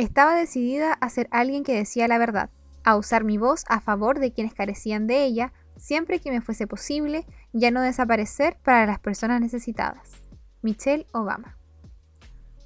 Estaba decidida a ser alguien que decía la verdad, a usar mi voz a favor de quienes carecían de ella, siempre que me fuese posible, ya no desaparecer para las personas necesitadas. Michelle Obama.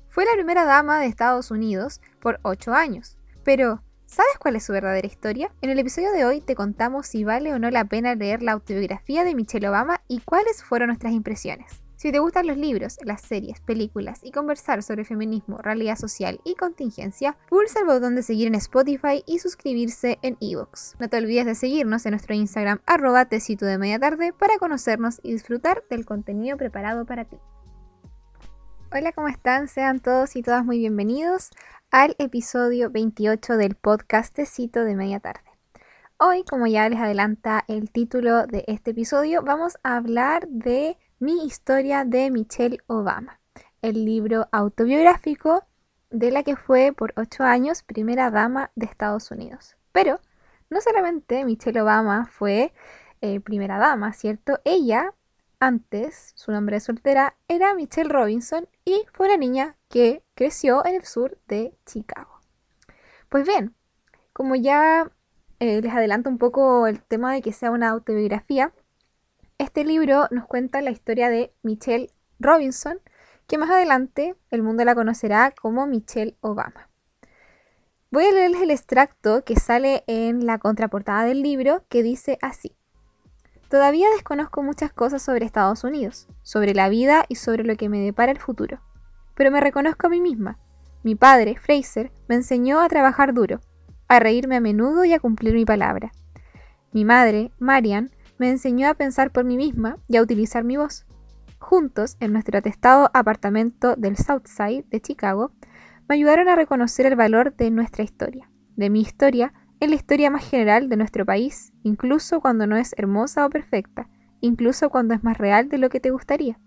Fue la primera dama de Estados Unidos por ocho años, pero ¿sabes cuál es su verdadera historia? En el episodio de hoy te contamos si vale o no la pena leer la autobiografía de Michelle Obama y cuáles fueron nuestras impresiones. Si te gustan los libros, las series, películas y conversar sobre feminismo, realidad social y contingencia, pulsa el botón de seguir en Spotify y suscribirse en Evox. No te olvides de seguirnos en nuestro Instagram arroba tecito de media tarde para conocernos y disfrutar del contenido preparado para ti. Hola, ¿cómo están? Sean todos y todas muy bienvenidos al episodio 28 del podcast Tecito de media tarde. Hoy, como ya les adelanta el título de este episodio, vamos a hablar de mi historia de Michelle Obama, el libro autobiográfico de la que fue por ocho años primera dama de Estados Unidos. Pero no solamente Michelle Obama fue eh, primera dama, ¿cierto? Ella, antes, su nombre de soltera era Michelle Robinson y fue una niña que creció en el sur de Chicago. Pues bien, como ya eh, les adelanto un poco el tema de que sea una autobiografía, este libro nos cuenta la historia de Michelle Robinson, que más adelante el mundo la conocerá como Michelle Obama. Voy a leerles el extracto que sale en la contraportada del libro que dice así. Todavía desconozco muchas cosas sobre Estados Unidos, sobre la vida y sobre lo que me depara el futuro, pero me reconozco a mí misma. Mi padre, Fraser, me enseñó a trabajar duro, a reírme a menudo y a cumplir mi palabra. Mi madre, Marian, me enseñó a pensar por mí misma y a utilizar mi voz. Juntos, en nuestro atestado apartamento del Southside de Chicago, me ayudaron a reconocer el valor de nuestra historia, de mi historia, en la historia más general de nuestro país, incluso cuando no es hermosa o perfecta, incluso cuando es más real de lo que te gustaría.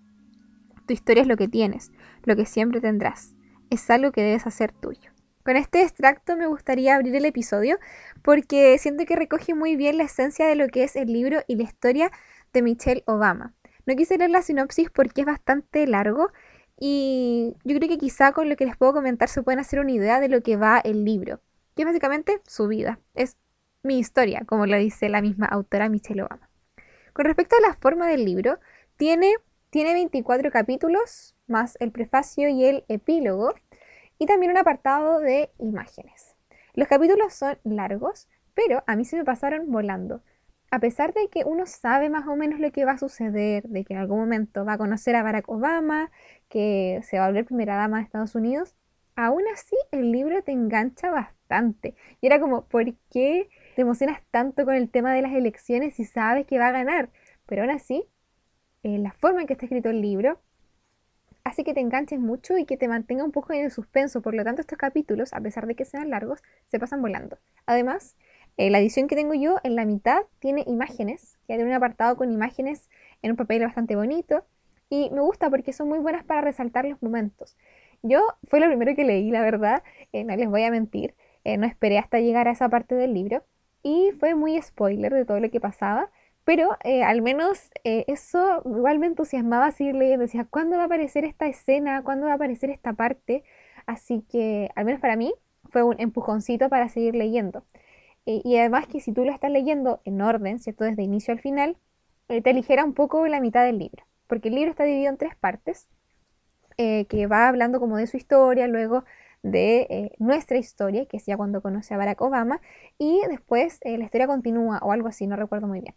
Tu historia es lo que tienes, lo que siempre tendrás, es algo que debes hacer tuyo. Con este extracto me gustaría abrir el episodio porque siento que recoge muy bien la esencia de lo que es el libro y la historia de Michelle Obama. No quise leer la sinopsis porque es bastante largo y yo creo que quizá con lo que les puedo comentar se pueden hacer una idea de lo que va el libro, que es básicamente su vida, es mi historia, como lo dice la misma autora Michelle Obama. Con respecto a la forma del libro, tiene, tiene 24 capítulos, más el prefacio y el epílogo, y también un apartado de imágenes. Los capítulos son largos, pero a mí se me pasaron volando. A pesar de que uno sabe más o menos lo que va a suceder, de que en algún momento va a conocer a Barack Obama, que se va a volver primera dama de Estados Unidos, aún así el libro te engancha bastante. Y era como, ¿por qué te emocionas tanto con el tema de las elecciones si sabes que va a ganar? Pero aún así, eh, la forma en que está escrito el libro hace que te enganches mucho y que te mantenga un poco en el suspenso. Por lo tanto, estos capítulos, a pesar de que sean largos, se pasan volando. Además, eh, la edición que tengo yo en la mitad tiene imágenes, ya tiene un apartado con imágenes en un papel bastante bonito y me gusta porque son muy buenas para resaltar los momentos. Yo fue lo primero que leí, la verdad, eh, no les voy a mentir, eh, no esperé hasta llegar a esa parte del libro y fue muy spoiler de todo lo que pasaba, pero eh, al menos eh, eso igual me entusiasmaba seguir leyendo. Decía, ¿cuándo va a aparecer esta escena? ¿Cuándo va a aparecer esta parte? Así que, al menos para mí, fue un empujoncito para seguir leyendo. Eh, y además que si tú lo estás leyendo en orden, ¿cierto? Desde inicio al final, te aligera un poco la mitad del libro. Porque el libro está dividido en tres partes, que va hablando como de su historia, luego de nuestra historia, que es ya cuando conoce a Barack Obama, y después la historia continúa o algo así, no recuerdo muy bien.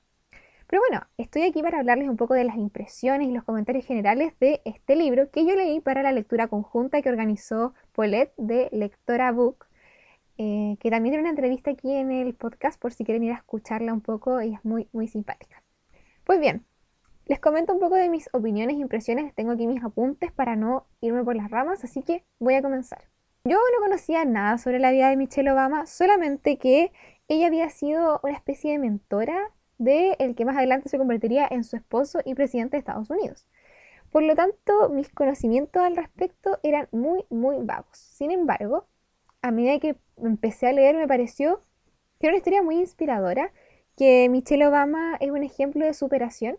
Pero bueno, estoy aquí para hablarles un poco de las impresiones y los comentarios generales de este libro que yo leí para la lectura conjunta que organizó Paulette de Lectora Book, eh, que también tiene una entrevista aquí en el podcast por si quieren ir a escucharla un poco y es muy, muy simpática. Pues bien, les comento un poco de mis opiniones e impresiones. Tengo aquí mis apuntes para no irme por las ramas, así que voy a comenzar. Yo no conocía nada sobre la vida de Michelle Obama, solamente que ella había sido una especie de mentora de el que más adelante se convertiría en su esposo y presidente de Estados Unidos. Por lo tanto, mis conocimientos al respecto eran muy, muy vagos. Sin embargo, a medida que empecé a leer me pareció que era una historia muy inspiradora, que Michelle Obama es un ejemplo de superación,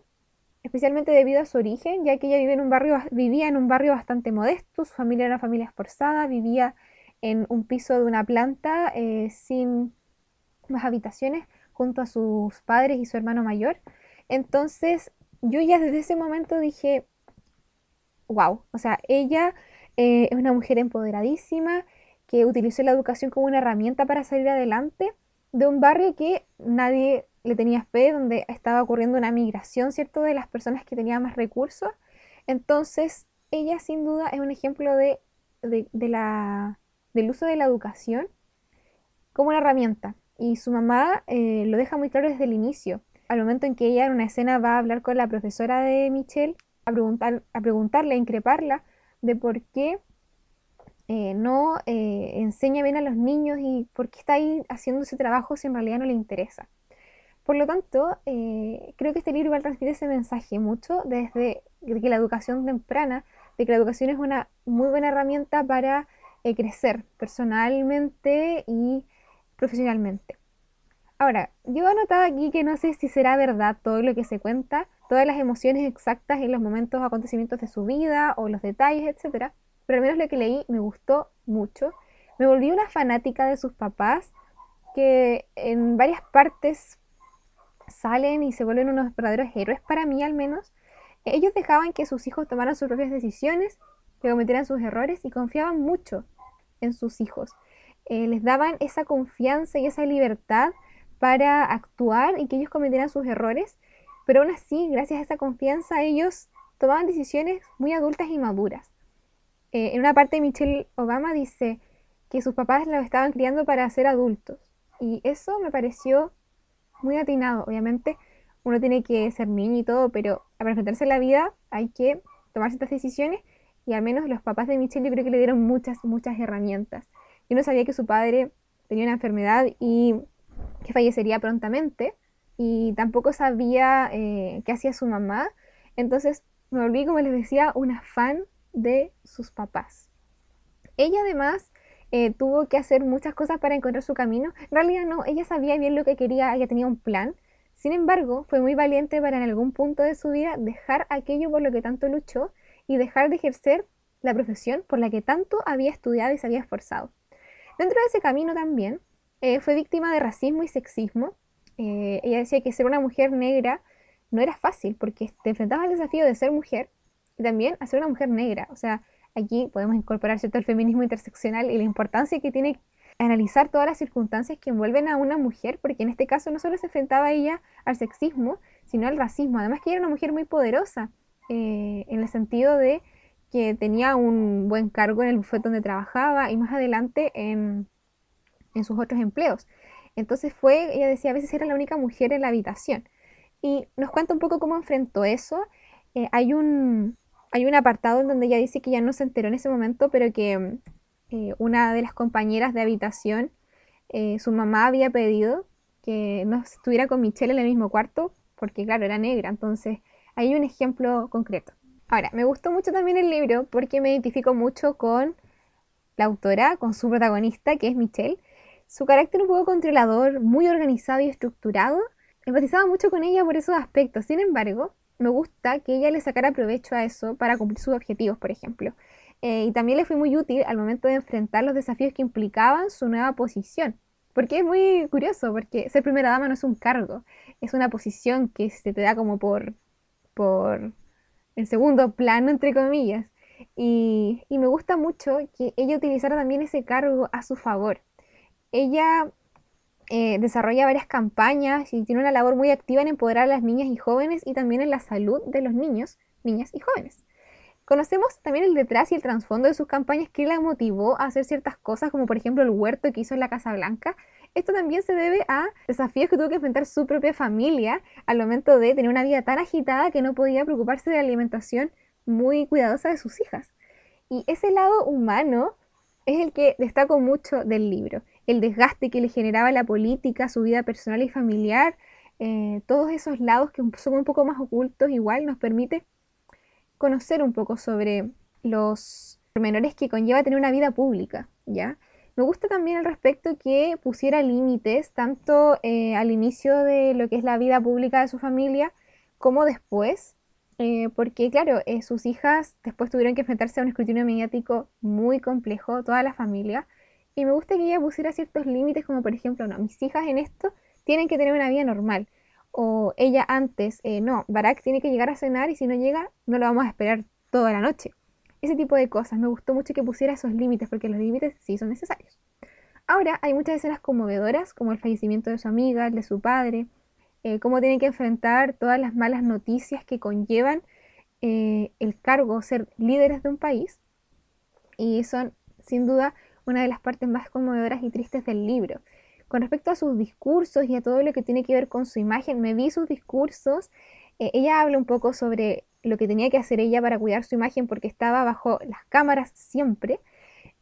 especialmente debido a su origen, ya que ella vive en un barrio, vivía en un barrio bastante modesto, su familia era una familia esforzada, vivía en un piso de una planta eh, sin más habitaciones junto a sus padres y su hermano mayor. Entonces yo ya desde ese momento dije, wow, o sea, ella eh, es una mujer empoderadísima que utilizó la educación como una herramienta para salir adelante de un barrio que nadie le tenía fe, donde estaba ocurriendo una migración, ¿cierto?, de las personas que tenían más recursos. Entonces, ella sin duda es un ejemplo de, la, del uso de la educación como una herramienta. Y su mamá eh, lo deja muy claro desde el inicio. Al momento en que ella en una escena va a hablar con la profesora de Michelle, a, preguntar, a preguntarle, a increparla de por qué eh, no eh, enseña bien a los niños y por qué está ahí haciendo ese trabajo si en realidad no le interesa. Por lo tanto, creo que este libro igual transmite ese mensaje mucho desde que la educación temprana, de que la educación es una muy buena herramienta para crecer personalmente y profesionalmente. Ahora, yo he notado aquí que no sé si será verdad todo lo que se cuenta, todas las emociones exactas en los momentos o acontecimientos de su vida o los detalles, etcétera, pero al menos lo que leí me gustó mucho. Me volví una fanática de sus papás que en varias partes salen y se vuelven unos verdaderos héroes para mí al menos. Ellos dejaban que sus hijos tomaran sus propias decisiones, que cometieran sus errores y confiaban mucho en sus hijos. Eh, les daban esa confianza y esa libertad para actuar y que ellos cometieran sus errores, pero aún así, gracias a esa confianza, ellos tomaban decisiones muy adultas y maduras. Eh, en una parte Michelle Obama dice que sus papás los estaban criando para ser adultos, y eso me pareció muy atinado. Obviamente, uno tiene que ser niño y todo, pero para enfrentarse a la vida hay que tomar ciertas decisiones, y al menos los papás de Michelle yo creo que le dieron muchas, muchas herramientas. Yo no sabía que su padre tenía una enfermedad y que fallecería prontamente y tampoco sabía eh, qué hacía su mamá. Entonces me volví, como les decía, una fan de sus papás. Ella además eh, tuvo que hacer muchas cosas para encontrar su camino. En realidad no, ella sabía bien lo que quería, ella tenía un plan. Sin embargo, fue muy valiente para en algún punto de su vida dejar aquello por lo que tanto luchó y dejar de ejercer la profesión por la que tanto había estudiado y se había esforzado. Dentro de ese camino también eh, fue víctima de racismo y sexismo. Eh, ella decía que ser una mujer negra no era fácil porque te enfrentabas al desafío de ser mujer y también a ser una mujer negra. O sea, aquí podemos incorporar ¿cierto? el feminismo interseccional y la importancia que tiene analizar todas las circunstancias que envuelven a una mujer, porque en este caso no solo se enfrentaba ella al sexismo, sino al racismo. Además que era una mujer muy poderosa, eh, en el sentido de que tenía un buen cargo en el bufete donde trabajaba y más adelante en, en sus otros empleos. Entonces fue, ella decía, a veces era la única mujer en la habitación. Y nos cuenta un poco cómo enfrentó eso. Eh, hay, un, hay un apartado en donde ella dice que ya no se enteró en ese momento, pero que eh, una de las compañeras de habitación, eh, su mamá había pedido que no estuviera con Michelle en el mismo cuarto, porque claro, era negra. Entonces, hay un ejemplo concreto. Ahora, me gustó mucho también el libro porque me identifico mucho con la autora, con su protagonista, que es Michelle, su carácter un poco controlador, muy organizado y estructurado, empatizaba mucho con ella por esos aspectos. Sin embargo, me gusta que ella le sacara provecho a eso para cumplir sus objetivos, por ejemplo. Eh, y también le fue muy útil al momento de enfrentar los desafíos que implicaban su nueva posición. Porque es muy curioso, porque ser primera dama no es un cargo, es una posición que se te da como por, por en segundo plano, entre comillas. Y, y me gusta mucho que ella utilizara también ese cargo a su favor ella eh, desarrolla varias campañas y tiene una labor muy activa en empoderar a las niñas y jóvenes y también en la salud de los niños, niñas y jóvenes. Conocemos también el detrás y el trasfondo de sus campañas que la motivó a hacer ciertas cosas, como por ejemplo el huerto que hizo en la Casa Blanca. Esto también se debe a desafíos que tuvo que enfrentar su propia familia al momento de tener una vida tan agitada que no podía preocuparse de la alimentación muy cuidadosa de sus hijas. Y ese lado humano es el que destaco mucho del libro el desgaste que le generaba la política, su vida personal y familiar, eh, todos esos lados que son un poco más ocultos, igual nos permite conocer un poco sobre los pormenores que conlleva tener una vida pública, ¿ya? Me gusta también al respecto que pusiera límites tanto eh, al inicio de lo que es la vida pública de su familia como después, eh, porque claro, sus hijas después tuvieron que enfrentarse a un escrutinio mediático muy complejo, toda la familia, Y me gusta que ella pusiera ciertos límites, como por ejemplo, no, mis hijas en esto tienen que tener una vida normal. O ella antes, eh, no, Barak tiene que llegar a cenar y si no llega, no lo vamos a esperar toda la noche. Ese tipo de cosas. Me gustó mucho que pusiera esos límites, porque los límites sí son necesarios. Ahora hay muchas escenas conmovedoras, como el fallecimiento de su amiga, el de su padre, eh, cómo tiene que enfrentar todas las malas noticias que conllevan eh, el cargo, ser líderes de un país. Y son, sin duda, una de las partes más conmovedoras y tristes del libro. Con respecto a sus discursos y a todo lo que tiene que ver con su imagen, me vi sus discursos. Eh, ella habla un poco sobre lo que tenía que hacer ella para cuidar su imagen porque estaba bajo las cámaras siempre.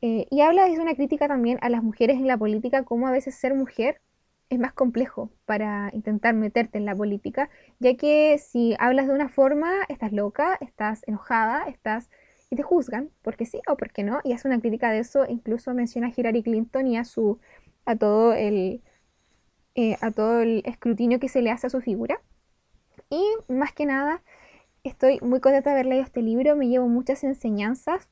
Eh, y habla de una crítica también a las mujeres en la política, cómo a veces ser mujer es más complejo para intentar meterte en la política, ya que si hablas de una forma, estás loca, estás enojada, estás y te juzgan porque sí o porque no, y hace una crítica de eso, incluso menciona a Hillary Clinton y a su a todo el eh, a todo el escrutinio que se le hace a su figura. Y más que nada, estoy muy contenta de haber leído este libro, me llevo muchas enseñanzas.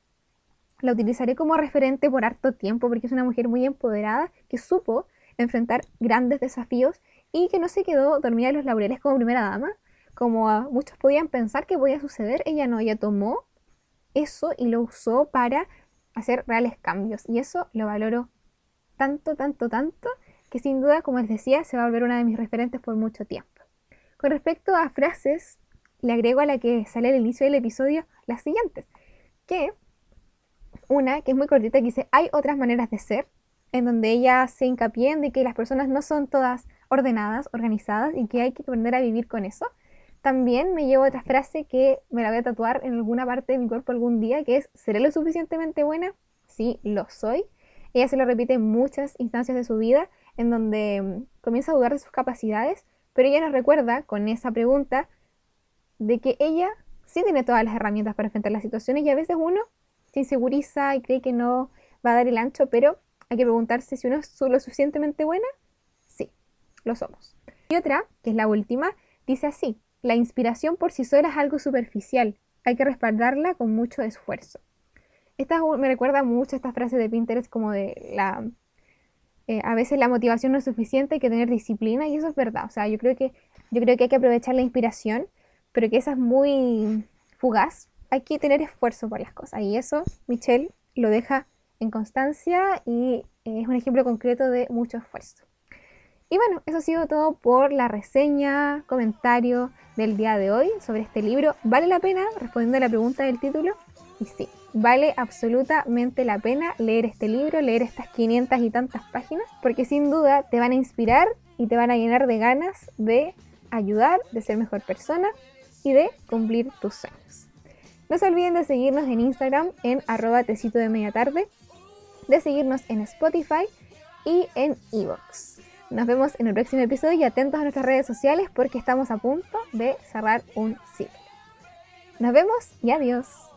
La utilizaré como referente por harto tiempo porque es una mujer muy empoderada que supo enfrentar grandes desafíos y que no se quedó dormida en los laureles como primera dama, como muchos podían pensar que podía suceder. Ella no, ella tomó eso y lo usó para hacer reales cambios. Y eso lo valoro tanto, tanto, tanto, que sin duda, como les decía, se va a volver una de mis referentes por mucho tiempo. Con respecto a frases, le agrego a la que sale al inicio del episodio las siguientes, que una que es muy cortita que dice, hay otras maneras de ser, en donde ella se hincapié en de que las personas no son todas ordenadas, organizadas y que hay que aprender a vivir con eso. También me llevo otra frase que me la voy a tatuar en alguna parte de mi cuerpo algún día, que es, ¿seré lo suficientemente buena? Sí, lo soy. Ella se lo repite en muchas instancias de su vida, en donde mm, comienza a dudar de sus capacidades, pero ella nos recuerda con esa pregunta de que ella sí tiene todas las herramientas para enfrentar las situaciones y a veces uno se inseguriza y cree que no va a dar el ancho, pero hay que preguntarse si uno es lo suficientemente buena. Sí, lo somos. Y otra, que es la última, dice así, la inspiración por sí sola es algo superficial, hay que respaldarla con mucho esfuerzo. Esta me recuerda mucho a esta frase de Pinterest como de la... Eh, a veces la motivación no es suficiente, hay que tener disciplina y eso es verdad. O sea, yo creo que, yo creo que hay que aprovechar la inspiración, pero que esa es muy fugaz. Hay que tener esfuerzo por las cosas y eso Michelle lo deja en constancia y es un ejemplo concreto de mucho esfuerzo. Y bueno, eso ha sido todo por la reseña, comentario del día de hoy sobre este libro. ¿Vale la pena? Respondiendo a la pregunta del título. Y sí, vale absolutamente la pena leer este libro, leer estas 500 y tantas páginas, porque sin duda te van a inspirar y te van a llenar de ganas de ayudar, de ser mejor persona y de cumplir tus sueños. No se olviden de seguirnos en Instagram en arroba tecito de media tarde, de seguirnos en Spotify y en Evox. Nos vemos en el próximo episodio y atentos a nuestras redes sociales porque estamos a punto de cerrar un ciclo. Nos vemos y adiós.